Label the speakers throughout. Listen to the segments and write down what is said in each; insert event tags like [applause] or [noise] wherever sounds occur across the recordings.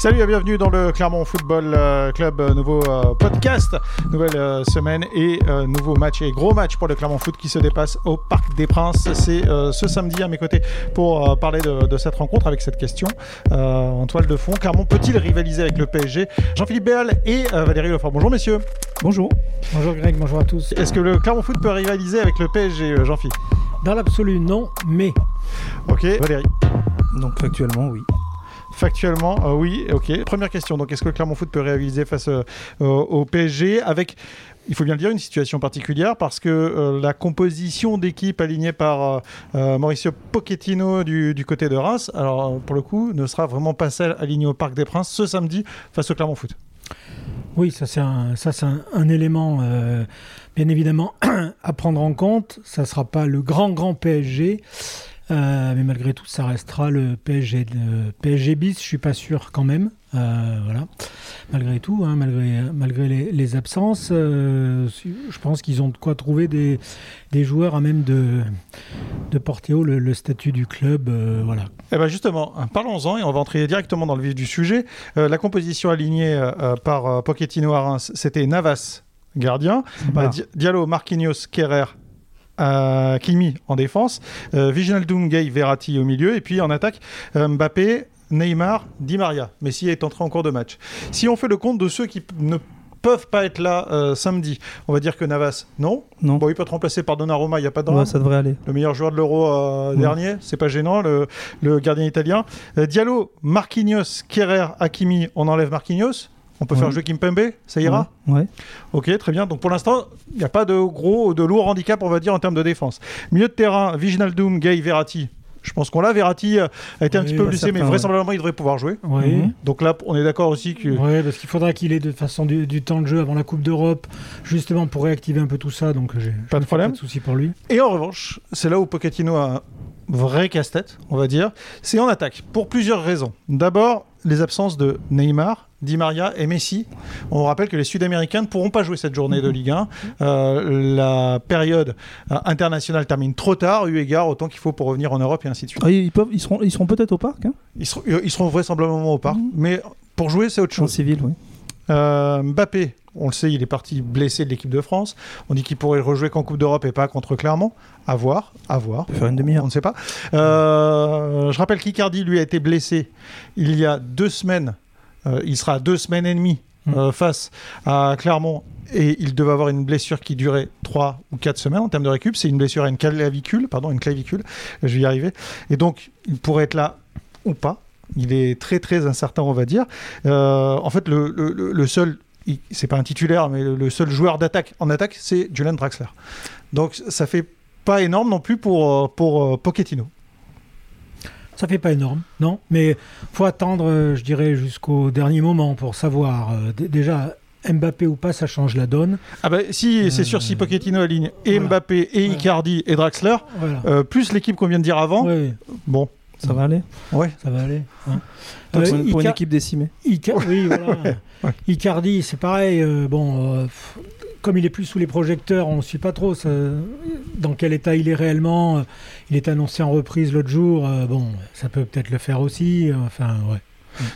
Speaker 1: Salut et bienvenue dans le Clermont Football euh, Club, euh, nouveau euh, podcast, nouvelle semaine et nouveau match et gros match pour le Clermont Foot qui se dépasse au Parc des Princes. C'est ce samedi à mes côtés pour parler de, de cette rencontre avec cette question en toile de fond. Clermont peut-il rivaliser avec le PSG Jean-Philippe Béal et Valérie Lefort. Bonjour messieurs.
Speaker 2: Bonjour.
Speaker 3: Bonjour Greg, bonjour à tous.
Speaker 1: Est-ce que le Clermont Foot peut rivaliser avec le PSG, Jean-Philippe?
Speaker 3: Dans l'absolu, non, mais
Speaker 1: Ok, Valérie.
Speaker 2: Donc factuellement, oui.
Speaker 1: Factuellement, euh, oui, ok. Première question, donc est-ce que le Clermont Foot peut rivaliser face euh, au- au PSG avec, il faut bien le dire, une situation particulière parce que euh, la composition d'équipe alignée par euh, euh, Mauricio Pochettino du, côté de Reims, alors euh, pour le coup, ne sera vraiment pas celle alignée au Parc des Princes ce samedi face au Clermont Foot.
Speaker 3: oui, ça c'est un, ça, c'est un, élément euh, bien évidemment [clears throat] à prendre en compte. Ça ne sera pas le grand, grand PSG. Euh, mais malgré tout, ça restera le PSG, le PSG bis. Je suis pas sûr quand même. Euh, voilà. Malgré tout, hein, malgré, malgré les, les absences, euh, je pense qu'ils ont de quoi trouver des, des joueurs à même de, de porter haut le, le statut du club. euh, voilà.
Speaker 1: Eh ben justement, parlons-en et on va entrer directement dans le vif du sujet. La composition alignée par Pochettino à Reims, c'était Navas, gardien, Di- Diallo, Marquinhos, Kerrer, euh, Kimi en défense, euh, Viginaldum, Gay, Verratti au milieu, et puis en attaque, euh, Mbappé, Neymar, Di Maria. Messi est entré en cours de match. Si on fait le compte de ceux qui ne peuvent pas être là euh, samedi, on va dire que Navas, non.
Speaker 2: Non.
Speaker 1: Bon, il peut être remplacé par Donnarumma, il n'y a pas de drame
Speaker 2: Ouais, ça devrait aller.
Speaker 1: le meilleur joueur de l'Euro euh,
Speaker 2: Ouais.
Speaker 1: dernier, c'est pas gênant, le, le gardien italien. Euh, Diallo, Marquinhos, Kerrer, Hakimi, on enlève Marquinhos. On peut
Speaker 2: Ouais.
Speaker 1: faire jouer Kimpembe, ça ira
Speaker 2: Ouais.
Speaker 1: Ok, très bien. Donc pour l'instant, il n'y a pas de gros, de lourd handicap, on va dire, en termes de défense. Milieu de terrain, Viginaldum, Gay, Verratti. Je pense qu'on l'a. Verratti euh, a été un petit peu
Speaker 3: bah,
Speaker 1: blessé, mais
Speaker 2: ouais.
Speaker 1: vraisemblablement, il devrait pouvoir jouer.
Speaker 3: Oui.
Speaker 2: Mhm.
Speaker 1: Donc là, on est d'accord aussi que.
Speaker 3: Oui, parce qu'il faudra qu'il ait de toute façon du, du temps de jeu avant la Coupe d'Europe, justement pour réactiver un peu tout ça. Donc j'ai
Speaker 1: Pas de problème.
Speaker 3: Pas de souci pour lui.
Speaker 1: Et en revanche, c'est là où Pochettino a un vrai casse-tête, on va dire. C'est en attaque, pour plusieurs raisons. D'abord, les absences de Neymar, Di Maria et Messi. On rappelle que les Sud-Américains ne pourront pas jouer cette journée de Ligue 1. Euh, la période euh, internationale termine trop tard, eu égard au temps qu'il faut pour revenir en Europe et ainsi de suite.
Speaker 2: Ah, ils, peuvent, ils seront, ils seront peut-être au parc, hein
Speaker 1: Ils seront, ils seront vraisemblablement au parc, mais pour jouer, c'est autre
Speaker 2: En
Speaker 1: chose.
Speaker 2: civil, oui.
Speaker 1: Euh, Mbappé, on le sait, il est parti blessé de l'équipe de France. On dit qu'il pourrait rejouer qu'en Coupe d'Europe et pas contre Clermont. À voir, à voir.
Speaker 2: On faire une
Speaker 1: On
Speaker 2: demi-heure.
Speaker 1: ne sait pas. Euh, je rappelle qu'Icardi, lui, a été blessé il y a deux semaines. Euh, il sera à deux semaines et demie euh, face à Clermont. Et il devait avoir une blessure qui durait trois ou quatre semaines en termes de récup. C'est une blessure à une clavicule, pardon, une clavicule. Je vais y arriver. Et donc, il pourrait être là ou pas. Il est très très incertain, on va dire. En fait, le, le- le- le seul, c'est pas un titulaire, mais le, seul joueur d'attaque en attaque, c'est Julian Draxler. Donc, ça fait pas énorme non plus pour, euh, pour euh, Pochettino.
Speaker 3: Ça fait pas énorme, non? Mais faut attendre, euh, je dirais, jusqu'au dernier moment pour savoir. déjà, Mbappé ou pas, ça change la donne.
Speaker 1: Ah bah si, c'est sûr, si Pochettino aligne et
Speaker 3: voilà.
Speaker 1: Mbappé et
Speaker 3: Voilà.
Speaker 1: Icardi et Draxler,
Speaker 3: Voilà.
Speaker 1: euh, plus l'équipe qu'on vient de dire avant,
Speaker 3: Oui,
Speaker 1: bon,
Speaker 2: Ça va aller
Speaker 1: ouais.
Speaker 3: ça va aller. hein.
Speaker 2: pour,
Speaker 3: Euh,
Speaker 2: une, pour une équipe décimée.
Speaker 3: Ica- oui, voilà. [laughs]
Speaker 1: Ouais.
Speaker 3: Icardi, c'est pareil. euh, bon, euh, comme il est plus sous les projecteurs, on ne sait pas trop ça- dans quel état il est réellement. Il est annoncé en reprise l'autre jour. bon, ça peut peut-être le faire aussi. Enfin, ouais.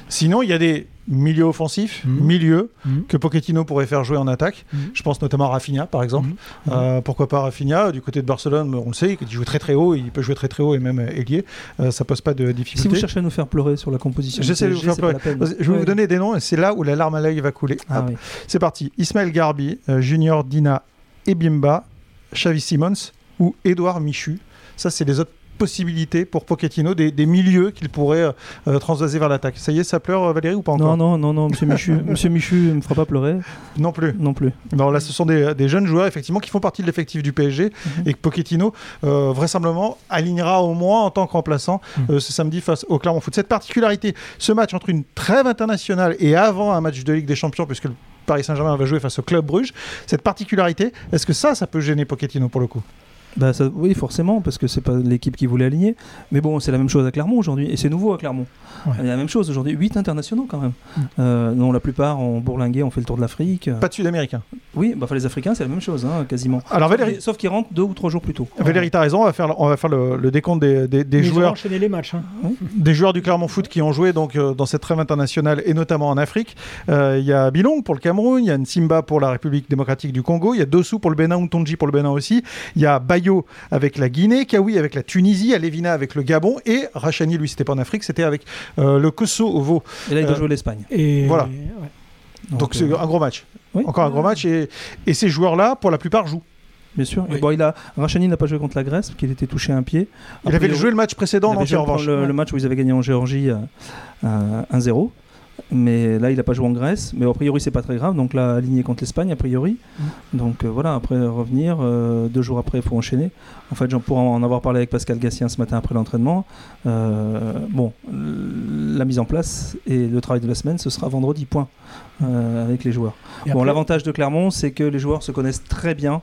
Speaker 1: Sinon, il y a des milieux offensifs,
Speaker 3: Mhm.
Speaker 1: milieux,
Speaker 3: Mhm.
Speaker 1: que Pochettino pourrait faire jouer en attaque.
Speaker 3: Mhm.
Speaker 1: Je pense notamment à Rafinha, par exemple. Euh, pourquoi pas Rafinha Du côté de Barcelone, on le sait, il joue très très haut, il peut jouer très très haut et même ailier. Euh, ça pose pas de
Speaker 2: Si
Speaker 1: difficulté.
Speaker 2: vous cherchez à nous faire pleurer sur la composition,
Speaker 1: J'essaie de vous faire pleurer. Je vais vous donner des noms et c'est là où la larme à l'œil va couler.
Speaker 2: Ah oui.
Speaker 1: C'est parti. Ismaël Garbi, euh, Junior Dina Ebimba, Xavi Simons ou Edouard Michu. Ça, c'est les autres possibilités pour Pochettino, des, des milieux qu'il pourrait euh, euh, transvaser vers l'attaque. Ça y est, ça pleure, euh, Valérie, ou pas encore
Speaker 2: Non, non, non, non, monsieur Michu, [laughs] monsieur Michu me fera pas pleurer
Speaker 1: Non plus.
Speaker 2: non plus.
Speaker 1: Non, là, ce sont des, des jeunes joueurs, effectivement, qui font partie de l'effectif du PSG
Speaker 2: Mhm.
Speaker 1: et que Pochettino, euh, vraisemblablement, alignera au moins en tant que remplaçant
Speaker 3: Mhm.
Speaker 1: euh, ce samedi face au Clermont Foot. Cette particularité, ce match entre une trêve internationale et avant un match de Ligue des Champions, puisque le Paris Saint-Germain va jouer face au Club Bruges, cette particularité, est-ce que ça, ça peut gêner Pochettino pour le coup?
Speaker 2: Bah ça, Oui, forcément, parce que c'est pas l'équipe qui voulait aligner. Mais bon, c'est la même chose à Clermont aujourd'hui, et c'est nouveau à Clermont.
Speaker 3: Ouais.
Speaker 2: Il y a la même chose aujourd'hui, 8 internationaux quand même.
Speaker 3: Mm.
Speaker 2: Euh, dont la plupart ont bourlingué, ont fait le tour de l'Afrique.
Speaker 1: Pas de Sud-Américains.
Speaker 2: Oui, bah, enfin, les Africains, c'est la même chose, hein, quasiment.
Speaker 1: Alors
Speaker 2: Sauf
Speaker 1: Valérie,
Speaker 2: Sauf qu'ils rentrent deux ou trois jours plus tôt.
Speaker 1: Valérie t'as raison, on va faire, on va faire le, le décompte des, des- des
Speaker 3: Mais ils ont
Speaker 1: joueurs,
Speaker 3: enchaîné les matchs. hein.
Speaker 1: des joueurs du Clermont Foot qui ont joué donc, euh, dans cette trêve internationale et notamment en Afrique. Euh, Il y a Bilong pour le Cameroun, il y a Nsimba pour la République démocratique du Congo, il y a Dossou pour le Bénin, Ntonji pour le Bénin aussi, il y a Bayo avec la Guinée, Kawi avec la Tunisie, Alevina avec le Gabon et Rachani, lui, c'était pas en Afrique, c'était avec euh, le Kosovo.
Speaker 2: Et là, ils doivent
Speaker 1: Euh,
Speaker 2: jouer l'Espagne.
Speaker 3: Et
Speaker 1: Voilà.
Speaker 3: ouais.
Speaker 1: Donc
Speaker 2: euh,
Speaker 1: c'est un gros match.
Speaker 2: Oui.
Speaker 1: Encore un gros match et, et ces joueurs-là, pour la plupart, jouent.
Speaker 2: Bien sûr.
Speaker 3: Oui.
Speaker 2: bon, il a... Rachani n'a pas joué contre la Grèce, parce qu'il était touché à un pied.
Speaker 1: Il avait joué le match précédent
Speaker 2: il
Speaker 1: en entier, en revanche.
Speaker 2: le, le match où ils avaient gagné en Géorgie euh, euh, 1-0. Mais là, il n'a pas joué en Grèce. Mais a priori, c'est pas très grave. Donc là, aligné contre l'Espagne, a priori. Donc euh, voilà, après revenir, euh, deux jours après, il faut enchaîner. En fait, j'en pourrais en avoir parlé avec Pascal Gassien ce matin après l'entraînement. Euh, bon, la mise en place et le travail de la semaine, ce sera vendredi, point, avec les joueurs.
Speaker 3: Et
Speaker 2: Bon,
Speaker 3: après-
Speaker 2: l'avantage de Clermont, c'est que les joueurs se connaissent très bien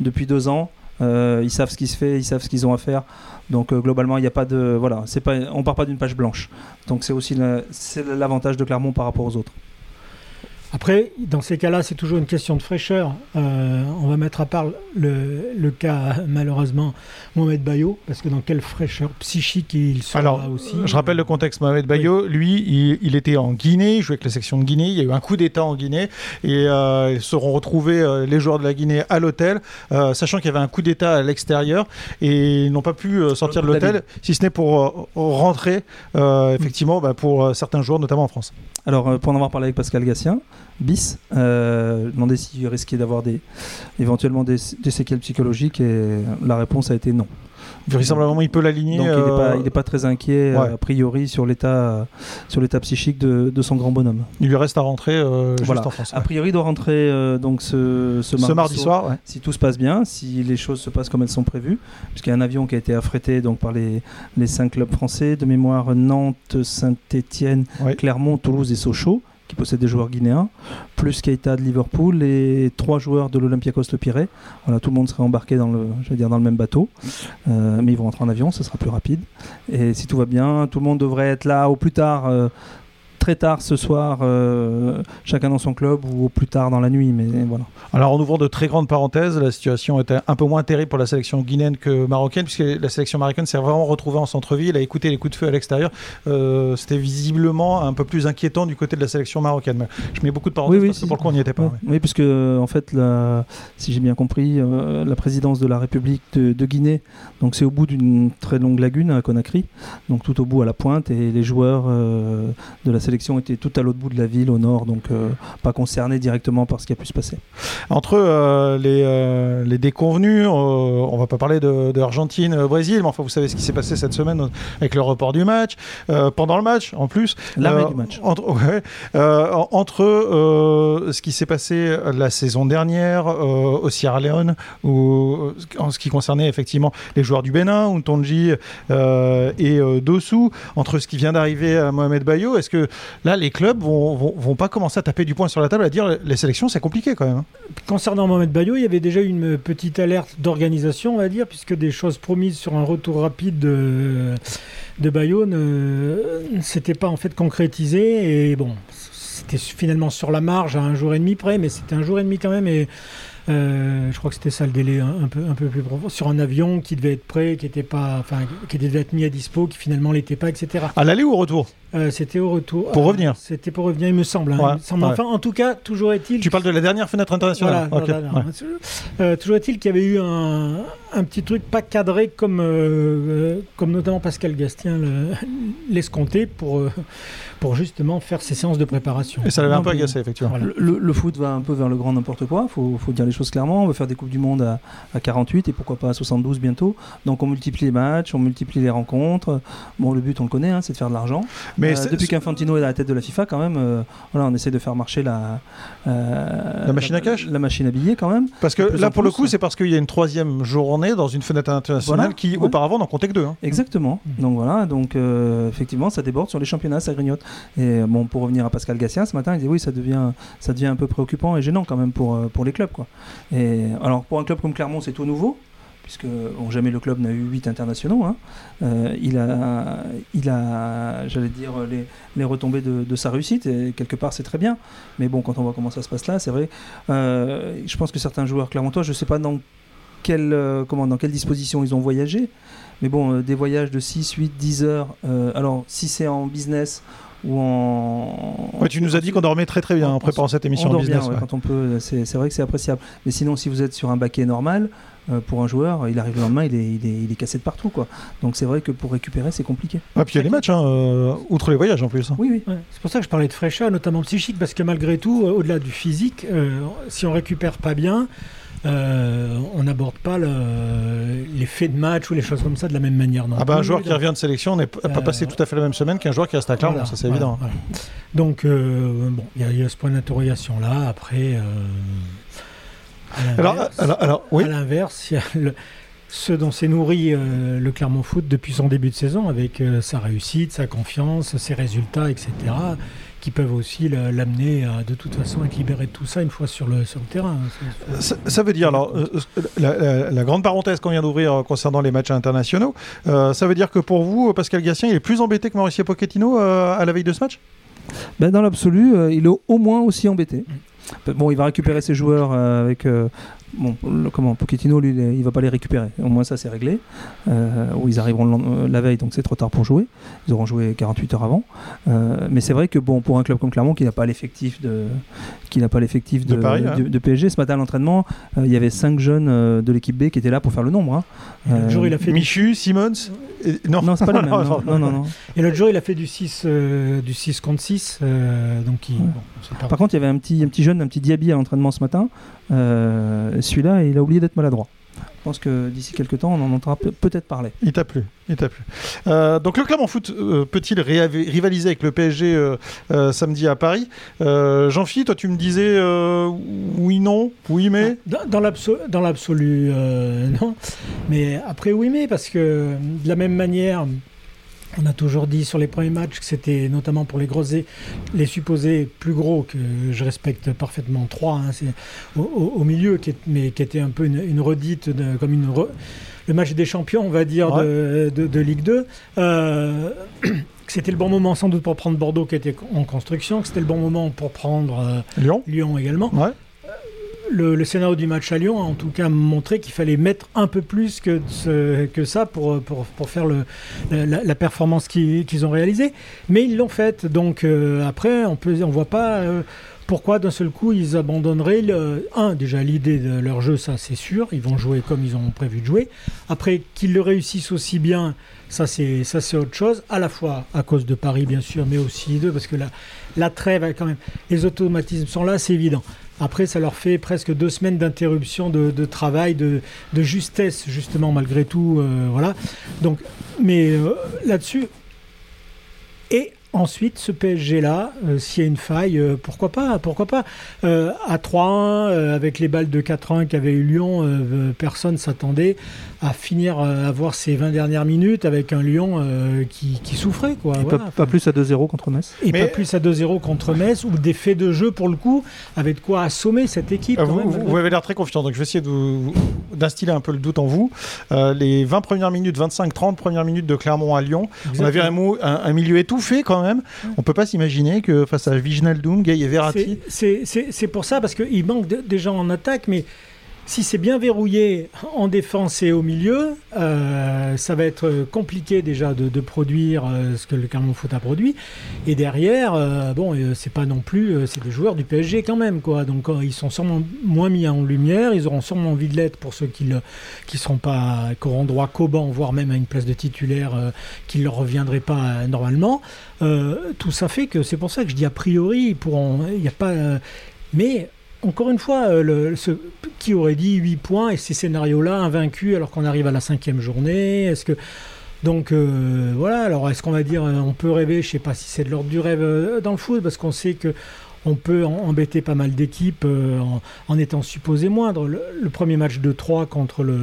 Speaker 2: depuis deux ans. Euh, ils savent ce qui se fait, ils savent ce qu'ils ont à faire. Donc euh, globalement, il n'y a pas de voilà, c'est pas, on part pas d'une page blanche. Donc c'est aussi l'avantage de Clermont par rapport aux autres.
Speaker 3: Après, dans ces cas-là, c'est toujours une question de fraîcheur. Euh, on va mettre à part le, le cas, malheureusement, Mohamed Bayo, parce que dans quelle fraîcheur psychique il sera
Speaker 1: Alors,
Speaker 3: aussi.
Speaker 1: Je rappelle le contexte. Mohamed Bayo, lui, il, il était en Guinée, il jouait avec la section de Guinée. Il y a eu un coup d'État en Guinée et euh, ils seront retrouvés, euh, les joueurs de la Guinée, à l'hôtel, euh, sachant qu'il y avait un coup d'État à l'extérieur et ils n'ont pas pu euh, sortir de l'hôtel, si ce n'est pour euh, rentrer, euh, effectivement, bah, pour euh, certains joueurs, notamment en France.
Speaker 2: Alors euh, pour en avoir parlé avec Pascal Gassien, bis, euh, demandé s'il risquait d'avoir des éventuellement des, des séquelles psychologiques et la réponse a été non.
Speaker 1: Vraisemblablement, il peut l'aligner.
Speaker 2: Donc il n'est
Speaker 1: euh,
Speaker 2: pas, il est pas très inquiet
Speaker 1: ouais.
Speaker 2: euh, a priori sur l'état sur l'état psychique de, de son grand bonhomme.
Speaker 1: il lui reste à rentrer euh, juste
Speaker 2: Voilà.
Speaker 1: en France.
Speaker 2: A priori, il doit rentrer donc ce, ce mardi,
Speaker 1: Ce mardi soir, ouais.
Speaker 2: si tout se passe bien, si les choses se passent comme elles sont prévues, puisqu'il y a un avion qui a été affrété donc par les, les cinq clubs français de mémoire Nantes, Saint-Étienne,
Speaker 1: Ouais.
Speaker 2: Clermont, Toulouse et Sochaux, qui possèdent des joueurs guinéens, plus Keita de Liverpool et trois joueurs de l'Olympiakos Le Pirée. Tout le monde serait embarqué dans le, je dans le même bateau, Euh, mais ils vont rentrer en avion, ce sera plus rapide. Et si tout va bien, tout le monde devrait être là au plus tard. Très tard ce soir, euh, chacun dans son club ou au plus tard dans la nuit, mais voilà.
Speaker 1: Alors en ouvrant de très grandes parenthèses, la situation était un peu moins terrible pour la sélection guinéenne que marocaine, puisque la sélection marocaine s'est vraiment retrouvée en centre-ville, a écouté les coups de feu à l'extérieur. Euh, C'était visiblement un peu plus inquiétant du côté de la sélection marocaine. Mais Je mets beaucoup de parenthèses
Speaker 2: Oui, oui,
Speaker 1: parce que pour le coup on n'y était pas.
Speaker 2: Oui, parce que euh, en fait, la- si j'ai bien compris, euh, la présidence de la République de, de Guinée, donc c'est au bout d'une très longue lagune à Conakry, donc tout au bout à la pointe, et les joueurs de la sélection étaient tout à l'autre bout de la ville, au nord, donc euh, pas concernés directement par ce qui a pu se passer.
Speaker 1: Entre euh, les, euh, les déconvenus, on va pas parler de, de Argentine, Brésil, mais enfin vous savez ce qui s'est passé cette semaine avec le report du match, pendant le match en plus.
Speaker 2: La veille du match.
Speaker 1: Entre, ouais, entre ce qui s'est passé la saison dernière au Sierra Leone, ou euh, en ce qui concernait effectivement les joueurs du Bénin, Ntonji euh, et Dossou, entre ce qui vient d'arriver à Mohamed Bayo, est-ce que là les clubs vont, vont, vont pas commencer à taper du poing sur la table à dire les sélections c'est compliqué quand même hein
Speaker 3: Concernant Mohamed Bayo, il y avait déjà une petite alerte d'organisation, on va dire, puisque des choses promises sur un retour rapide de, de Bayo ne, s'étaient pas en fait concrétisées. Et bon, c'était finalement sur la marge à un jour et demi près, mais c'était un jour et demi quand même. Et euh, je crois que c'était ça le délai un, un peu, un peu plus profond. Sur un avion qui devait être prêt, qui était pas, enfin, qui devait être mis à dispo, qui finalement l'était pas, etc.
Speaker 1: À l'aller ou au retour?
Speaker 3: Euh, c'était au retour.
Speaker 1: Pour
Speaker 3: Euh,
Speaker 1: revenir.
Speaker 3: C'était pour revenir, il me semble. hein,
Speaker 1: Ouais,
Speaker 3: il me semble.
Speaker 1: ouais.
Speaker 3: Enfin, en tout cas, toujours est-il.
Speaker 1: Tu parles de la dernière fenêtre internationale
Speaker 3: Voilà,
Speaker 1: Ok,
Speaker 3: non, non, non.
Speaker 1: ouais.
Speaker 3: Euh, toujours est-il qu'il y avait eu un, un petit truc pas cadré comme, comme notamment Pascal Gastien le- l'escomptait pour, pour justement faire ses séances de préparation.
Speaker 1: Et ça l'avait un peu agacé effectivement.
Speaker 3: Voilà.
Speaker 2: Le, le- le foot va un peu vers le grand n'importe quoi, faut, faut dire les choses clairement. On va faire des Coupes du Monde à, à 48 et pourquoi pas à 72 bientôt. Donc on multiplie les matchs, on multiplie les rencontres. Bon, le but, on le connaît, hein, c'est de faire de l'argent.
Speaker 1: Mais
Speaker 2: Euh, depuis qu'Infantino est à la tête de la FIFA, quand même, euh, voilà, on essaie de faire marcher la, euh,
Speaker 1: La machine à cash
Speaker 2: La machine à billets, quand même.
Speaker 1: Parce que là, pour le coup, c'est parce qu'il y a une troisième journée dans une fenêtre internationale
Speaker 2: Voilà,
Speaker 1: qui,
Speaker 2: ouais.
Speaker 1: auparavant, n'en comptait que deux. hein.
Speaker 2: Exactement. Donc voilà, donc effectivement, ça déborde sur les championnats, ça grignote. Et bon, pour revenir à Pascal Gassien, ce matin, il dit oui, ça devient, ça devient un peu préoccupant et gênant quand même pour, pour les clubs. Quoi. Et alors, pour un club comme Clermont, c'est tout nouveau. Puisque bon, jamais le club n'a eu 8 internationaux. Hein. Euh, il a, il a j'allais dire, les, les retombées de, de, sa réussite, et quelque part c'est très bien. Mais bon, quand on voit comment ça se passe là, c'est vrai. Euh, je pense que certains joueurs clermontois, je ne sais pas dans quelle, euh, comment, dans quelle disposition ils ont voyagé, mais bon, des voyages de 6, 8, 10 heures, alors si c'est en business ou en.
Speaker 1: Ouais, tu nous as dit qu'on dormait très très bien en, en préparant cette émission
Speaker 2: on
Speaker 1: en business.
Speaker 2: Bien, ouais, Quand on peut, c'est vrai que c'est appréciable. Mais sinon, si vous êtes sur un baquet normal, euh, pour un joueur, il arrive le lendemain, il est, il est, il est cassé de partout. Quoi. Donc c'est vrai que pour récupérer, c'est compliqué.
Speaker 1: Ah, puis il y a les matchs, hein, euh, outre les voyages en plus. Hein.
Speaker 3: Oui, oui. Ouais, c'est pour ça que je parlais de fraîcheur, notamment psychique, parce que malgré tout, au-delà du physique, euh, si on récupère pas bien, euh, on n'aborde pas le, les faits de match ou les choses comme ça de la même manière. Non
Speaker 1: ah bah, un joueur qui revient de sélection n'est pas passé tout à fait la même semaine qu'un joueur qui reste à Clermont,
Speaker 3: voilà,
Speaker 1: ça c'est
Speaker 3: voilà,
Speaker 1: évident.
Speaker 3: voilà. Donc euh, bon, il y, y, a ce point d'interrogation là. Après, euh,
Speaker 1: alors, alors, alors, oui.
Speaker 3: à l'inverse, il y a le, ce dont s'est nourri euh, le Clermont Foot depuis son début de saison, avec euh, sa réussite, sa confiance, ses résultats, etc., qui peuvent aussi l'amener à de toute façon être libéré de tout ça une fois sur le, sur le terrain.
Speaker 1: Ça, ça veut dire, alors, euh, la, la, la, grande parenthèse qu'on vient d'ouvrir concernant les matchs internationaux, euh, ça veut dire que pour vous, Pascal Gatien, il est plus embêté que Mauricio Pochettino euh, à la veille de ce match?
Speaker 2: Ben, Dans l'absolu, il est au moins aussi embêté. Bon, il va récupérer ses joueurs avec bon, le, comment Pochettino, lui, il va pas les récupérer. Au moins, ça, c'est réglé. Euh, ils arriveront le, la veille, donc c'est trop tard pour jouer. Ils auront joué 48 heures avant. Euh, mais c'est vrai que bon, pour un club comme Clermont, qui n'a pas l'effectif de, qui n'a pas l'effectif de,
Speaker 1: de, Paris,
Speaker 2: de,
Speaker 1: hein.
Speaker 2: de, PSG, ce matin à l'entraînement, euh, il y avait 5 jeunes de l'équipe B qui étaient là pour faire le nombre. Hein.
Speaker 3: l'autre jour, il a fait
Speaker 1: Michu. Simmons.
Speaker 2: Et... Non, non c'est pas les [laughs] mêmes. Non, non, non, non.
Speaker 3: Et l'autre jour, il a fait du 6 du 6 contre 6. donc, il,
Speaker 2: ouais. bon, Par contre, il y avait un petit, un petit jeune, un petit Diaby à l'entraînement ce matin. Euh, celui-là, il a oublié d'être maladroit. Je pense que d'ici quelques temps, on en entendra peut-être parler.
Speaker 1: Il t'a plu, il t'a plu. Euh, donc le Clermont Foot euh, peut-il rivaliser avec le PSG euh, euh, samedi à Paris? Euh, Jean-Philippe, toi tu me disais oui, non, oui, mais?
Speaker 3: Dans, dans l'absolu, non. Mais après oui, mais parce que de la même manière, on a toujours dit sur les premiers matchs que c'était notamment pour les grosses, les supposés plus gros que je respecte parfaitement trois, hein, c'est au, au, au, milieu, qui est, mais qui était un peu une, une redite de, comme une re, le match des champions, on va dire, ouais. de, de, de, Ligue 2. Euh, [clears throat] c'était le bon moment sans doute pour prendre Bordeaux qui était en construction, que c'était le bon moment pour prendre euh,
Speaker 1: Lyon.
Speaker 3: Lyon également.
Speaker 1: Ouais
Speaker 3: le, scénario du match à Lyon a en tout cas montré qu'il fallait mettre un peu plus que, ça pour, faire la, performance qu'ils qu ont réalisée. Mais ils l'ont faite. Donc euh, après, on ne voit pas euh, pourquoi d'un seul coup ils abandonneraient. Un, déjà l'idée de leur jeu, ça c'est sûr. Ils vont jouer comme ils ont prévu de jouer. Après, qu'ils le réussissent aussi bien. Ça c'est, autre chose, à la fois à cause de Paris, bien sûr, mais aussi d'eux, parce que la, trêve, les automatismes sont là, c'est évident. Après, ça leur fait presque deux semaines d'interruption de, travail, de, de, justesse, justement, malgré tout. Euh, voilà. Donc, mais euh, là-dessus. Et ensuite, ce PSG-là, euh, s'il y a une faille, euh, pourquoi pas Pourquoi pas euh, À 3-1, avec les balles de 4-1 qu'avait eu Lyon, personne s'attendait à finir à voir ces 20 dernières minutes avec un Lyon qui, qui, souffrait. Quoi.
Speaker 2: Et voilà. pas, pas, plus à 2-0 contre Metz
Speaker 3: Et Mais... pas plus à 2-0 contre Metz, ou des faits de jeu, pour le coup, avec de quoi assommer cette équipe.
Speaker 1: vous, même, vous, vous avez l'air très confiant, donc je vais essayer d'instiller un peu le doute en vous. les 20 premières minutes, 25-30 premières minutes de Clermont à Lyon, Exactement. on avait un, un, un milieu étouffé quand même même. On peut pas s'imaginer que face à Viginaldoum, Gay et Verratti.
Speaker 3: C'est pour ça, parce qu'il manque de, des gens en attaque, mais si c'est bien verrouillé en défense et au milieu, euh, ça va être compliqué déjà de, produire euh, ce que le Clermont Foot a produit. Et derrière, euh, bon, c'est pas non plus, c'est des joueurs du PSG quand même, quoi. Donc ils sont sûrement moins mis en lumière, ils auront sûrement envie de l'être pour ceux qui ne seront pas, qui auront droit qu'au banc, voire même à une place de titulaire qui ne leur reviendrait pas normalement. tout ça fait que c'est pour ça que je dis a priori, il n'y a pas, mais encore une fois, euh, qui aurait dit 8 points et ces scénarios-là invaincus alors qu'on arrive à la cinquième journée Est-ce que donc euh, voilà. Alors est-ce qu'on va dire on peut rêver Je sais pas si c'est de l'ordre du rêve euh, dans le foot parce qu'on sait que on peut en- embêter pas mal d'équipes euh, en, en étant supposé moindre. Le, le premier match de 3 contre le,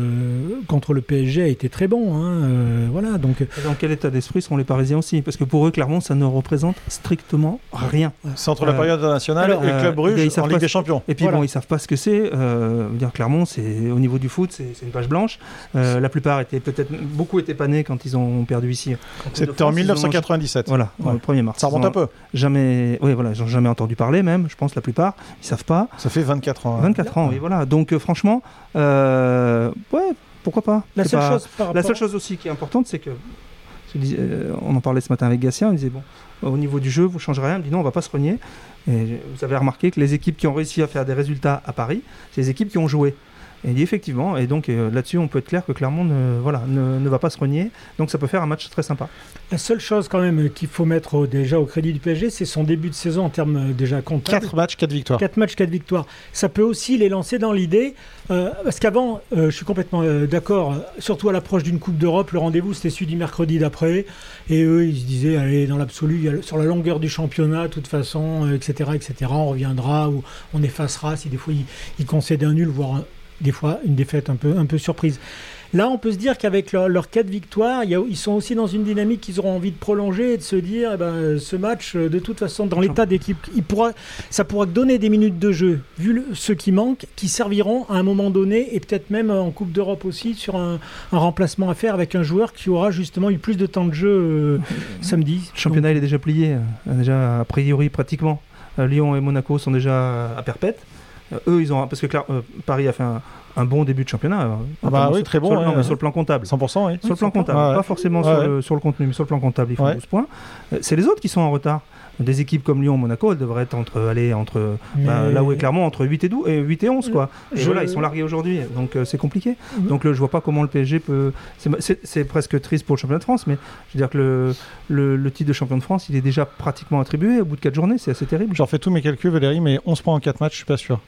Speaker 3: contre le PSG a été très bon. hein, euh, voilà, donc
Speaker 2: Et Dans quel état d'esprit sont les Parisiens aussi? Parce que pour eux, Clermont, ça ne représente strictement rien.
Speaker 1: C'est entre la
Speaker 2: Euh,
Speaker 1: période internationale
Speaker 3: alors,
Speaker 1: et le Club
Speaker 2: euh,
Speaker 1: Bruges
Speaker 2: ils savent
Speaker 1: en
Speaker 2: pas
Speaker 1: Ligue des Champions.
Speaker 2: Et puis
Speaker 3: Voilà.
Speaker 2: bon, ils savent pas ce que c'est. Euh, dire Clermont, c'est au niveau du foot, c'est une page blanche. Euh, la plupart étaient peut-être beaucoup étaient pas nés quand ils ont perdu ici.
Speaker 1: C'était en
Speaker 2: France, ils ont mangé-
Speaker 1: 1997.
Speaker 2: Voilà,
Speaker 1: Ouais.
Speaker 2: le 1er mars.
Speaker 1: Ça remonte un peu.
Speaker 2: Jamais, oui, voilà, jamais entendu parler même. Je pense la plupart, ils savent pas.
Speaker 1: Ça fait 24 ans. hein.
Speaker 2: 24 ans, oui, voilà. Donc euh, franchement, euh, ouais, pourquoi pas.
Speaker 3: la seule,
Speaker 2: pas-
Speaker 3: chose par
Speaker 2: La seule chose aussi qui est importante, c'est que euh, on en parlait ce matin avec Gatien, on disait bon, au niveau du jeu, vous changerez rien. Il me dit non, on va pas se renier. Et vous avez remarqué que les équipes qui ont réussi à faire des résultats à Paris, c'est les équipes qui ont joué. Et il dit effectivement, et donc euh, là-dessus, on peut être clair que Clermont ne, voilà, ne, ne va pas se renier. Donc ça peut faire un match très sympa.
Speaker 3: La seule chose quand même qu'il faut mettre au- déjà au crédit du PSG, c'est son début de saison en termes euh, déjà comptables.
Speaker 1: 4 matchs, 4 victoires.
Speaker 3: 4 matchs, 4 victoires. Ça peut aussi les lancer dans l'idée, euh, parce qu'avant, euh, je suis complètement euh, d'accord, euh, surtout à l'approche d'une Coupe d'Europe, le rendez-vous c'était celui du mercredi d'après, et eux ils se disaient, allez, dans l'absolu, sur la longueur du championnat, de toute façon, euh, etc., etc., on reviendra ou on effacera si des fois ils, ils concèdent un nul, voire un- des fois une défaite un peu, un peu surprise. Là, on peut se dire qu'avec leur- leurs 4 victoires, il y a- ils sont aussi dans une dynamique qu'ils auront envie de prolonger et de se dire, eh ben, ce match, euh, de toute façon, dans l'état d'équipe, il pourra, ça pourra donner des minutes de jeu, vu le- ceux qui manquent, qui serviront à un moment donné, et peut-être même en Coupe d'Europe aussi, sur un, un remplacement à faire avec un joueur qui aura justement eu plus de temps de jeu euh, samedi.
Speaker 2: Le championnat, il est déjà plié, euh, déjà a priori pratiquement. Lyon et Monaco sont déjà à perpète. Euh, eux, ils ont parce que euh, Paris a fait un, un bon début de championnat. euh,
Speaker 1: Ah bah oui,
Speaker 2: sur-
Speaker 1: très bon,
Speaker 2: sur
Speaker 1: ouais,
Speaker 2: non, mais sur le plan comptable.
Speaker 1: 100%, oui.
Speaker 2: Sur le plan comptable,
Speaker 1: Ouais,
Speaker 2: pas forcément
Speaker 1: Ouais,
Speaker 2: sur, le, sur le contenu, mais sur le plan comptable, ils font
Speaker 1: Ouais.
Speaker 2: 12 points. Euh, C'est les autres qui sont en retard. Des équipes comme Lyon, Monaco, elles devraient être entre, aller entre, bah,
Speaker 3: Mais-
Speaker 2: là où est Clermont, entre 8 et, 12, et 8 et 11, quoi. Et
Speaker 3: Je-
Speaker 2: voilà, ils sont largués aujourd'hui, donc euh, c'est compliqué.
Speaker 3: Mhm.
Speaker 2: Donc le, je vois pas comment le PSG peut. c'est presque triste pour le championnat de France, mais je veux dire que le, le, le titre de champion de France, il est déjà pratiquement attribué au bout de 4 journées, c'est assez terrible.
Speaker 1: J'en fais tous mes calculs, Valérie, mais 11 points en 4 matchs, je suis pas sûr.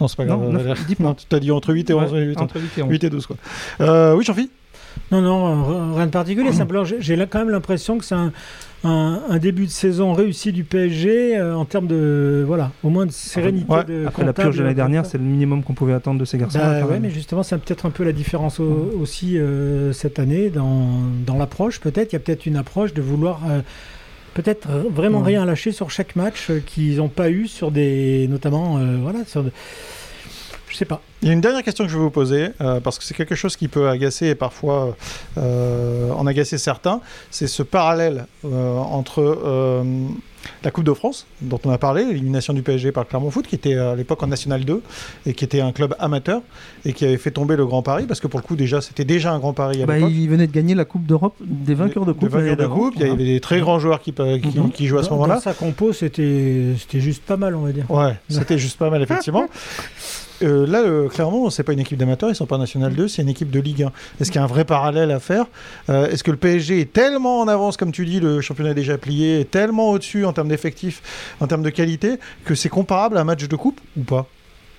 Speaker 1: Non, c'est pas grave.
Speaker 2: Non, neuf-
Speaker 1: Valérie.
Speaker 2: 10 points.
Speaker 1: Non, tu as dit entre 8 et 11.
Speaker 2: Ouais,
Speaker 1: 8,
Speaker 2: entre 8 et 11.
Speaker 1: 8 et 12, quoi. Euh, oui, Jean-Philippe
Speaker 3: Non, non, euh, rien de particulier. Simplement, j'ai quand même l'impression que c'est un, un- un début de saison réussi du PSG euh, en termes de. Voilà, au moins de sérénité.
Speaker 1: Ouais.
Speaker 3: de
Speaker 2: Après la purge de l'année dernière, c'est le minimum qu'on pouvait attendre de ces garçons.
Speaker 3: Bah ouais, mais justement, c'est peut-être un peu la différence au- aussi euh, cette année dans, dans l'approche. Peut-être, il y a peut-être une approche de vouloir euh, peut-être euh, vraiment
Speaker 2: Ouais.
Speaker 3: rien lâcher sur chaque match euh, qu'ils n'ont pas eu sur des, notamment, euh, voilà, sur. de- je sais pas.
Speaker 1: Il y a une dernière question que je vais vous poser, euh, parce que c'est quelque chose qui peut agacer et parfois euh, en agacer certains. C'est ce parallèle entre la Coupe de France, dont on a parlé, l'élimination du PSG par Clermont Foot, qui était à l'époque en National 2 et qui était un club amateur et qui avait fait tomber le Grand Paris, parce que pour le coup, déjà, c'était déjà un Grand Paris à
Speaker 2: Bah,
Speaker 1: l'époque.
Speaker 2: il venait de gagner la Coupe d'Europe des vainqueurs de
Speaker 1: Des
Speaker 2: Coupe.
Speaker 1: vainqueurs
Speaker 2: l'année
Speaker 1: de coupe, il y avait des très grands joueurs qui, pe- qui,
Speaker 2: Mhm.
Speaker 1: qui jouaient à ce moment-là.
Speaker 3: Sa compo, c'était c'était juste pas mal, on va dire.
Speaker 1: Ouais, c'était juste pas mal, [laughs] effectivement. Euh, là, euh, clairement, c'est pas une équipe d'amateur, ils sont pas National 2, c'est une équipe de Ligue 1. Est-ce qu'il y a un vrai parallèle à faire Euh, Est-ce que le PSG est tellement en avance, comme tu dis, le championnat est déjà plié, est tellement au-dessus en termes d'effectifs, en termes de qualité, que c'est comparable à un match de coupe ou pas?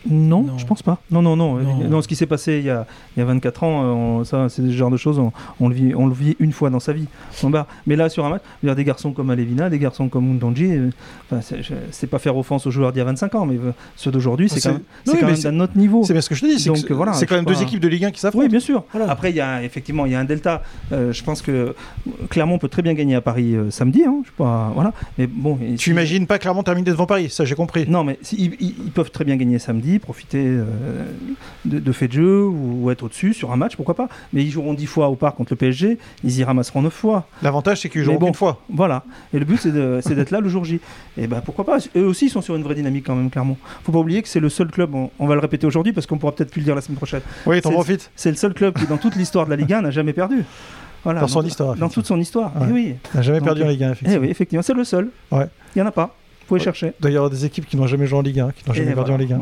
Speaker 2: Non,
Speaker 3: Non.
Speaker 2: je pense pas. Non, non, non.
Speaker 3: Non.
Speaker 2: Non, ce qui s'est passé il y, a, il y a 24 ans, euh, on- ça, c'est ce genre de choses, on, on le vit, on le vit une fois dans sa vie. On bat. Mais là, sur un match, il y a des garçons comme Alevina, des garçons comme Mundonji, euh, enfin, c'est- pas faire offense aux joueurs d'il y a 25 ans, mais euh, ceux d'aujourd'hui, c'est
Speaker 1: C'est-
Speaker 2: quand c'est quand même d'un autre niveau.
Speaker 1: C'est bien ce que je te dis, c'est
Speaker 2: Donc,
Speaker 1: que
Speaker 2: voilà,
Speaker 1: c'est quand même deux équipes de Ligue 1 qui s'affrontent.
Speaker 2: Oui, bien sûr.
Speaker 3: Voilà.
Speaker 2: Après, il y a effectivement, il y a un delta. Euh, je pense que Clermont peut très bien gagner à Paris euh, samedi. Hein, je sais pas, voilà. Mais bon,
Speaker 1: Tu imagines pas clairement terminer devant Paris, ça j'ai compris.
Speaker 2: Non, mais si- ils peuvent très bien gagner samedi, profiter euh, de, de faits de jeu ou, ou être au-dessus sur un match, pourquoi pas. Mais ils joueront 10 fois au parc contre le PSG, ils y ramasseront 9 fois.
Speaker 1: L'avantage, c'est qu'ils joueront
Speaker 2: bon.
Speaker 1: une fois.
Speaker 2: Voilà. Et le but, c'est d'être là le jour J. [laughs] Et ben pourquoi pas. Eux aussi, ils sont sur une vraie dynamique quand même, clairement. Faut pas oublier que c'est le seul club, on, on va le répéter aujourd'hui parce qu'on pourra peut-être plus le dire la semaine prochaine.
Speaker 1: Oui, t'en profites.
Speaker 2: C'est le seul club qui, dans toute l'histoire de la Ligue 1, n'a jamais perdu. Voilà,
Speaker 1: Dans son histoire,
Speaker 2: Dans toute son histoire.
Speaker 1: Ouais.
Speaker 2: Eh oui.
Speaker 1: T'as jamais
Speaker 2: Donc,
Speaker 1: perdu en Ligue 1,
Speaker 2: Eh
Speaker 1: effectivement.
Speaker 2: oui, effectivement, c'est le seul.
Speaker 1: Ouais.
Speaker 2: Il y en a pas. Vous pouvez
Speaker 1: Ouais.
Speaker 2: chercher.
Speaker 1: D'ailleurs, des équipes qui n'ont jamais joué en Ligue 1, qui n'ont jamais
Speaker 2: Et
Speaker 1: perdu en. Ligue 1.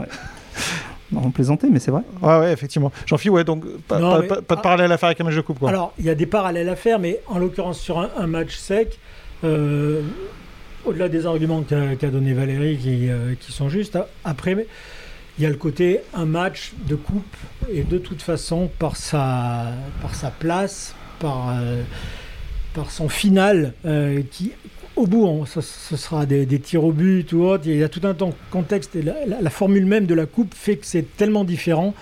Speaker 2: Non, on plaisantait, mais c'est vrai.
Speaker 1: Ouais, ouais, effectivement. Jean-Philippe, ouais, donc pas,
Speaker 3: Non,
Speaker 1: pas-
Speaker 3: mais-
Speaker 1: pas- pas de
Speaker 3: ah.
Speaker 1: parallèle à faire avec un match de coupe, quoi.
Speaker 3: Alors, il y a des parallèles à faire, mais en l'occurrence, sur un, un match sec, euh, au-delà des arguments qu'a donné Valérie qui, euh, qui sont justes, a- après, il y a le côté un match de coupe, et de toute façon, par sa, par sa place, par, euh, par son final, euh, qui, au bout, on- ce, ce sera des, tirs au but ou autre. Il y a tout un temps- contexte la, formule même de la coupe fait que c'est tellement différent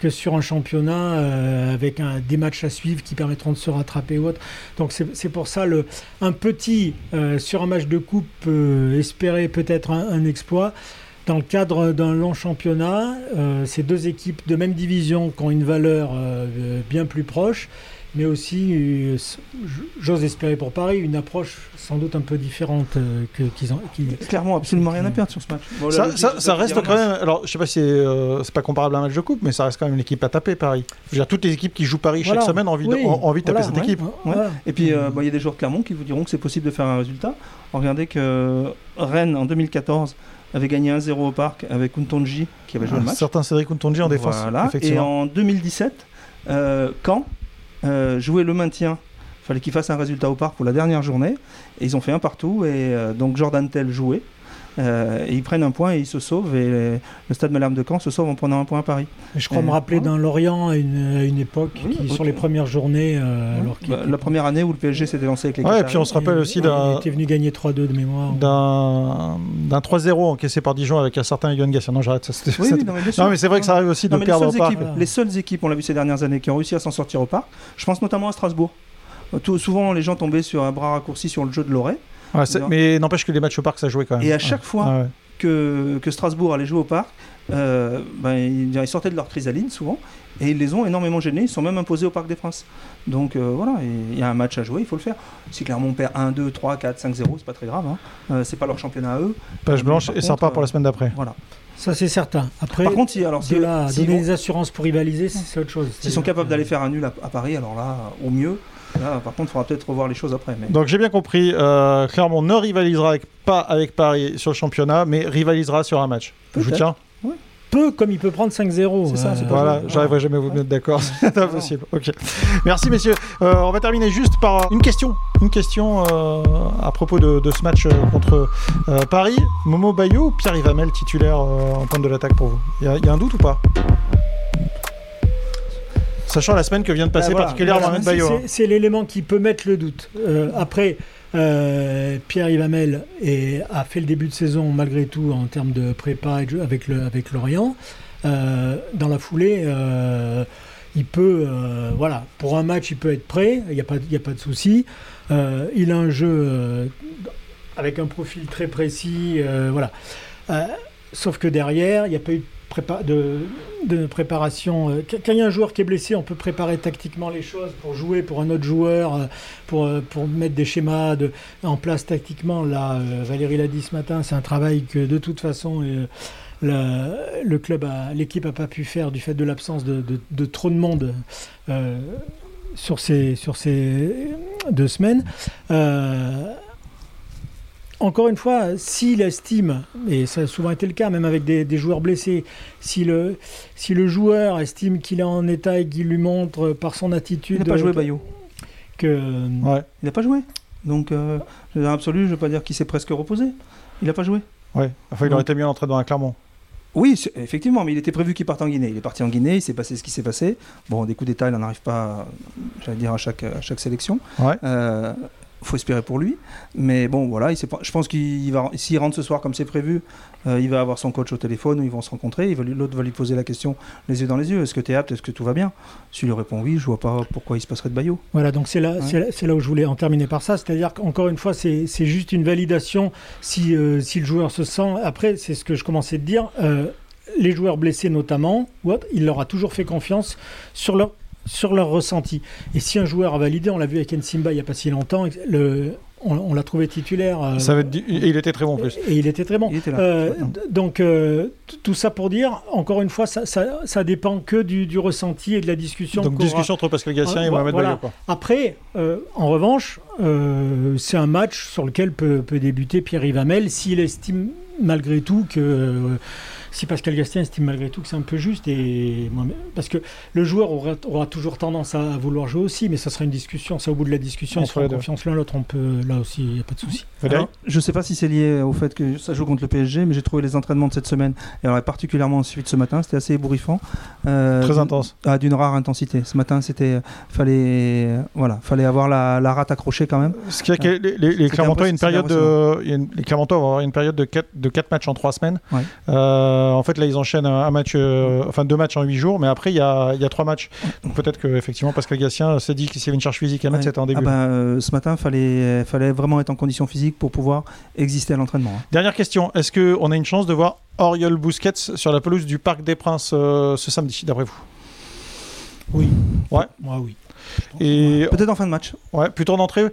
Speaker 3: que sur un championnat euh, avec des matchs à suivre qui permettront de se rattraper ou autre. Donc c'est pour ça le, un petit euh, sur un match de coupe euh, espérer peut-être un, exploit. Dans le cadre d'un long championnat, euh, ces deux équipes de même division qui ont une valeur bien plus proche, mais aussi, euh, j'ose espérer pour Paris, une approche sans doute un peu différente euh, que- qu'ils ont.
Speaker 2: Clairement, absolument rien à perdre sur ce match. Bon,
Speaker 1: Ça,
Speaker 2: là,
Speaker 1: ça- reste quand même. Alors, je sais pas si c'est euh, c'est pas comparable à un match de coupe, mais ça reste quand même une équipe à taper, Paris. Je veux dire, toutes les équipes qui jouent Paris
Speaker 3: Voilà.
Speaker 1: chaque semaine ont envie, de, ont envie de taper
Speaker 3: voilà,
Speaker 1: cette
Speaker 3: ouais,
Speaker 1: équipe.
Speaker 3: ouais,
Speaker 2: Ouais.
Speaker 3: voilà.
Speaker 2: Et puis, euh, bon, il y a des joueurs de Clermont qui vous diront que c'est possible de faire un résultat. Regardez que Rennes, en 2014, avait gagné 1-0 au parc avec Kuntonji qui avait joué le match.
Speaker 1: Certains Cédric Ntonji en défense.
Speaker 2: Voilà. Et en 2017, euh, Caen euh, jouait le maintien. Fallait qu'ils fassent un résultat au parc pour la dernière journée. Et ils ont fait un partout. Et euh, donc Jordan Tell jouait. Euh, et ils prennent un point et ils se sauvent. Et les- le stade Malherbe de Caen se sauve en prenant un point à Paris.
Speaker 3: Et Je crois me rappeler
Speaker 2: ouais.
Speaker 3: d'un Lorient à une, époque
Speaker 2: Oui,
Speaker 3: qui,
Speaker 2: ok.
Speaker 3: sur les premières journées, euh, alors
Speaker 2: Bah, la première année où le PSG s'était lancé avec les
Speaker 1: Ouais, et puis on se rappelle aussi
Speaker 3: il
Speaker 1: d'un
Speaker 3: était venu gagner 3-2 de mémoire.
Speaker 1: d'un d'un 3-0 encaissé par Dijon avec un certain Yohan Gassia. Non, j'arrête. ça, c'était-
Speaker 2: Oui, oui, non, mais
Speaker 1: c'est vrai que ça arrive aussi de
Speaker 2: Non, mais
Speaker 1: perdre
Speaker 2: les,
Speaker 1: au parc.
Speaker 2: équipes, les seules équipes, on l'a vu ces dernières années, qui ont réussi à s'en sortir au parc, je pense notamment à Strasbourg. Euh, tout- souvent, les gens tombaient sur un bras raccourci sur le jeu de Loret.
Speaker 1: Ouais, mais n'empêche que les matchs au parc, ça jouait quand même.
Speaker 2: Et à
Speaker 1: Ouais.
Speaker 2: chaque fois que, que Strasbourg allait jouer au parc, euh, ben, ils, ils sortaient de leur chrysaline souvent, et ils les ont énormément gênés. Ils sont même imposés au Parc des Princes. Donc euh, voilà, il y a un match à jouer, il faut le faire. Si Clermont perd 1, 2, 3, 4, 5, 0, c'est pas très grave. Hein. Euh, c'est pas leur championnat à eux.
Speaker 1: Page blanche et ça repart pour la semaine d'après.
Speaker 2: Voilà.
Speaker 3: Ça, c'est certain. Après,
Speaker 2: Par contre, si, alors, si,
Speaker 3: de là, donner
Speaker 2: vont-
Speaker 3: des assurances pour rivaliser, c'est c'est autre chose.
Speaker 2: s'ils sont capables d'aller faire un nul à, à Paris, alors là, au mieux. Là, par contre, il faudra peut-être revoir les choses après. Mais...
Speaker 1: Donc j'ai bien compris, euh, Clermont ne rivalisera avec- pas avec Paris sur le championnat, mais rivalisera sur un match. Je vous tiens.
Speaker 3: Peu comme il peut prendre 5-0.
Speaker 2: C'est ça, c'est pas
Speaker 1: Voilà, j'arriverai jamais à vous mettre d'accord, [laughs] c'est impossible. Ok. Merci messieurs. Euh, on va terminer juste par une question, une question euh, à propos de, de ce match euh, contre euh, Paris. Momo Bayo ou Pierre Ivamel titulaire euh, en pointe de l'attaque pour vous? Il y, a- il y a un doute ou pas? Sachant la semaine que vient de passer
Speaker 2: Bah,
Speaker 1: particulièrement
Speaker 3: Voilà, c'est-
Speaker 1: Bayo. hein.
Speaker 3: c'est- l'élément qui peut mettre le doute. Euh, après, euh, Pierre Ivamel est- a fait le début de saison malgré tout en termes de prépa avec, le, avec Lorient. Euh, dans la foulée, il peut, voilà, pour un match, il peut être prêt. Il n'y a, pas- il y a pas de souci. Il a un jeu avec un profil très précis, voilà. Sauf que derrière, il n'y a pas eu de, de, de préparation. euh, Quand il y a un joueur qui est blessé, on peut préparer tactiquement les choses pour jouer pour un autre joueur, euh, pour, euh, pour mettre des schémas en place tactiquement. Là, Valérie l'a dit ce matin, c'est un travail que de toute façon. le, club, l'équipe n'a pas pu faire du fait de l'absence de, de- trop de monde sur, ces, sur ces deux semaines. Encore une fois, s'il estime, et ça a souvent été le cas, même avec des, des joueurs blessés, si le, si le joueur estime qu'il est en état et qu'il lui montre par son attitude
Speaker 2: Il n'a pas joué
Speaker 3: que-
Speaker 2: Bayo.
Speaker 3: que,
Speaker 1: Ouais,
Speaker 2: Il n'a pas joué. Donc, euh, dans l'absolu, je ne veux pas dire qu'il s'est presque reposé. Il n'a pas joué.
Speaker 1: ouais. Enfin, il aurait été mieux à l'entraînement à Clermont.
Speaker 2: Oui, effectivement, mais il était prévu qu'il parte en Guinée. Il est parti en Guinée, il s'est passé ce qui s'est passé. Bon, des coups d'État, il n'en arrive pas, j'allais dire, à chaque, à chaque sélection.
Speaker 1: Ouais.
Speaker 2: Euh, faut espérer pour lui. Mais bon, voilà, il s'est pas- je pense qu'il va, s'il rentre ce soir comme c'est prévu, euh, il va avoir son coach au téléphone, ils vont se rencontrer. il va lui- L'autre va lui poser la question les yeux dans les yeux est-ce que tu es apte? Est-ce que tout va bien? S'il lui répond oui, je vois pas pourquoi il se passerait de Bayo.
Speaker 3: Voilà, donc c'est là,
Speaker 2: Ouais.
Speaker 3: c'est là, c'est là où je voulais en terminer par ça. C'est-à-dire qu'encore une fois, c'est juste une validation si, euh, si le joueur se sent. Après, c'est ce que je commençais de dire. euh, les joueurs blessés notamment, il leur a toujours fait confiance sur leur, sur leur ressenti. Et si un joueur a validé, on l'a vu avec Nsimba il n'y a pas si longtemps, le, on, on l'a trouvé titulaire. euh,
Speaker 1: Ça va être di- Et il était très bon en plus.
Speaker 3: et il était très bon.
Speaker 2: Était là.
Speaker 3: Euh, donc, euh, tout ça pour dire, encore une fois, ça, ça, ça dépend que du, du ressenti et de la discussion.
Speaker 1: Donc discussion entre Pascal Gassien et
Speaker 3: Voilà.
Speaker 1: Mohamed Bayo. Quoi.
Speaker 3: Après, euh, en revanche, euh, c'est un match sur lequel peut, peut débuter Pierre Ivamel s'il estime malgré tout que euh, si Pascal Gastien estime malgré tout que c'est un peu juste, et moi, parce que le joueur aura, aura toujours tendance à, vouloir jouer aussi, mais ça sera une discussion. C'est au bout de la discussion, on se fait confiance l'un l'autre. On peut, là aussi, il n'y a pas de souci.
Speaker 2: Alors, je sais pas si c'est lié au fait que ça joue contre le PSG, mais j'ai trouvé les entraînements de cette semaine, et alors particulièrement celui de ce matin, c'était assez ébouriffant. Euh,
Speaker 1: Très
Speaker 2: d'une-
Speaker 1: intense.
Speaker 2: ah, d'une rare intensité. Ce matin, c'était fallait voilà, fallait avoir la, la rate accrochée quand même.
Speaker 1: Ce qui est que les, les- les Clermontois, une période de, les Clermontois vont avoir une période de 4 de quatre matchs en 3 semaines.
Speaker 2: Ouais.
Speaker 1: Euh, en fait, là, ils enchaînent un, match, euh, enfin deux matchs en 8 jours, mais après, il y a, il y a 3 matchs. Donc peut-être que effectivement, Pascal Gatien s'est dit qu'il y avait une charge physique à mettre,
Speaker 2: Ouais.
Speaker 1: c'était en début.
Speaker 2: Ah ben, euh, ce matin, fallait fallait vraiment être en condition physique pour pouvoir exister à l'entraînement. hein.
Speaker 1: Dernière question est-ce qu'on a une chance de voir Oriol Busquets sur la pelouse du Parc des Princes euh, ce samedi, d'après vous?
Speaker 3: Oui.
Speaker 1: Ouais.
Speaker 3: Moi, oui.
Speaker 1: Et
Speaker 2: Peut-être en fin de match.
Speaker 1: ouais, plutôt en entrée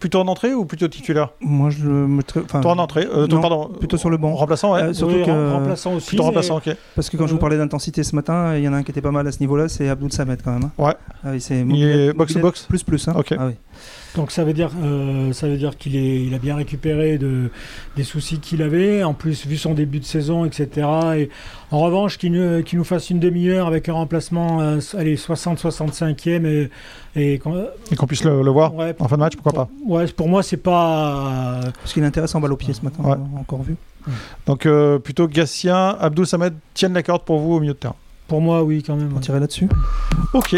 Speaker 1: Plutôt en entrée ou plutôt titulaire
Speaker 2: Moi, je le mettrais. enfin,
Speaker 1: Plutôt en entrée euh,
Speaker 2: non,
Speaker 1: pardon,
Speaker 2: plutôt sur le banc.
Speaker 1: Remplaçant, ouais.
Speaker 2: Euh, surtout
Speaker 3: Oui,
Speaker 2: que-
Speaker 3: rem- remplaçant aussi.
Speaker 1: plutôt remplaçant, ok.
Speaker 2: Parce que quand je vous
Speaker 3: Euh,
Speaker 2: parlais d'intensité ce matin, il y en a un qui était pas mal à ce niveau-là, c'est Abdul Samed quand même. hein.
Speaker 1: Ouais.
Speaker 2: Ah oui, c'est
Speaker 1: Il est box to box
Speaker 2: Plus plus. Hein.
Speaker 1: Ok.
Speaker 2: Ah oui.
Speaker 3: Donc ça veut dire, euh, ça veut dire qu'il est, il a bien récupéré de, des soucis qu'il avait. En plus, vu son début de saison, etc. Et en revanche, qu'il nous, fasse une demi-heure avec un remplacement, euh, allez, 60-65e et, et qu'on-
Speaker 1: puisse le, le voir
Speaker 3: ouais,
Speaker 1: en fin de match, pourquoi pas
Speaker 3: Ouais, pour moi, c'est pas.
Speaker 2: Parce qu'il est intéressant balle au pied ce matin,
Speaker 1: Ouais.
Speaker 2: on a encore vu.
Speaker 1: Donc euh, plutôt Gatien, Abdou Samed tiennent la corde pour vous au milieu de terrain.
Speaker 3: Pour moi, oui, quand même.
Speaker 2: On tirait là-dessus.
Speaker 1: Ok,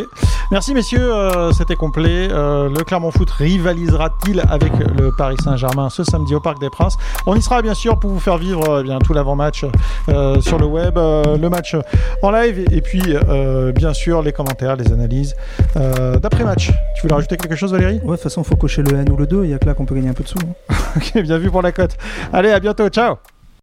Speaker 1: merci messieurs, euh, c'était complet. Euh, le Clermont Foot rivalisera-t-il avec le Paris Saint-Germain ce samedi au Parc des Princes? On y sera bien sûr pour vous faire vivre euh, eh bien, tout l'avant-match euh, sur le web, euh, le match en live et, puis euh, bien sûr les commentaires, les analyses euh, d'après-match. Tu voulais rajouter quelque chose Valérie?
Speaker 2: Ouais, de toute façon, il faut cocher le N ou le 2, il y a que là qu'on peut gagner un peu de sous. hein. [laughs]
Speaker 1: Ok, bien vu pour la cote. Allez, à bientôt, ciao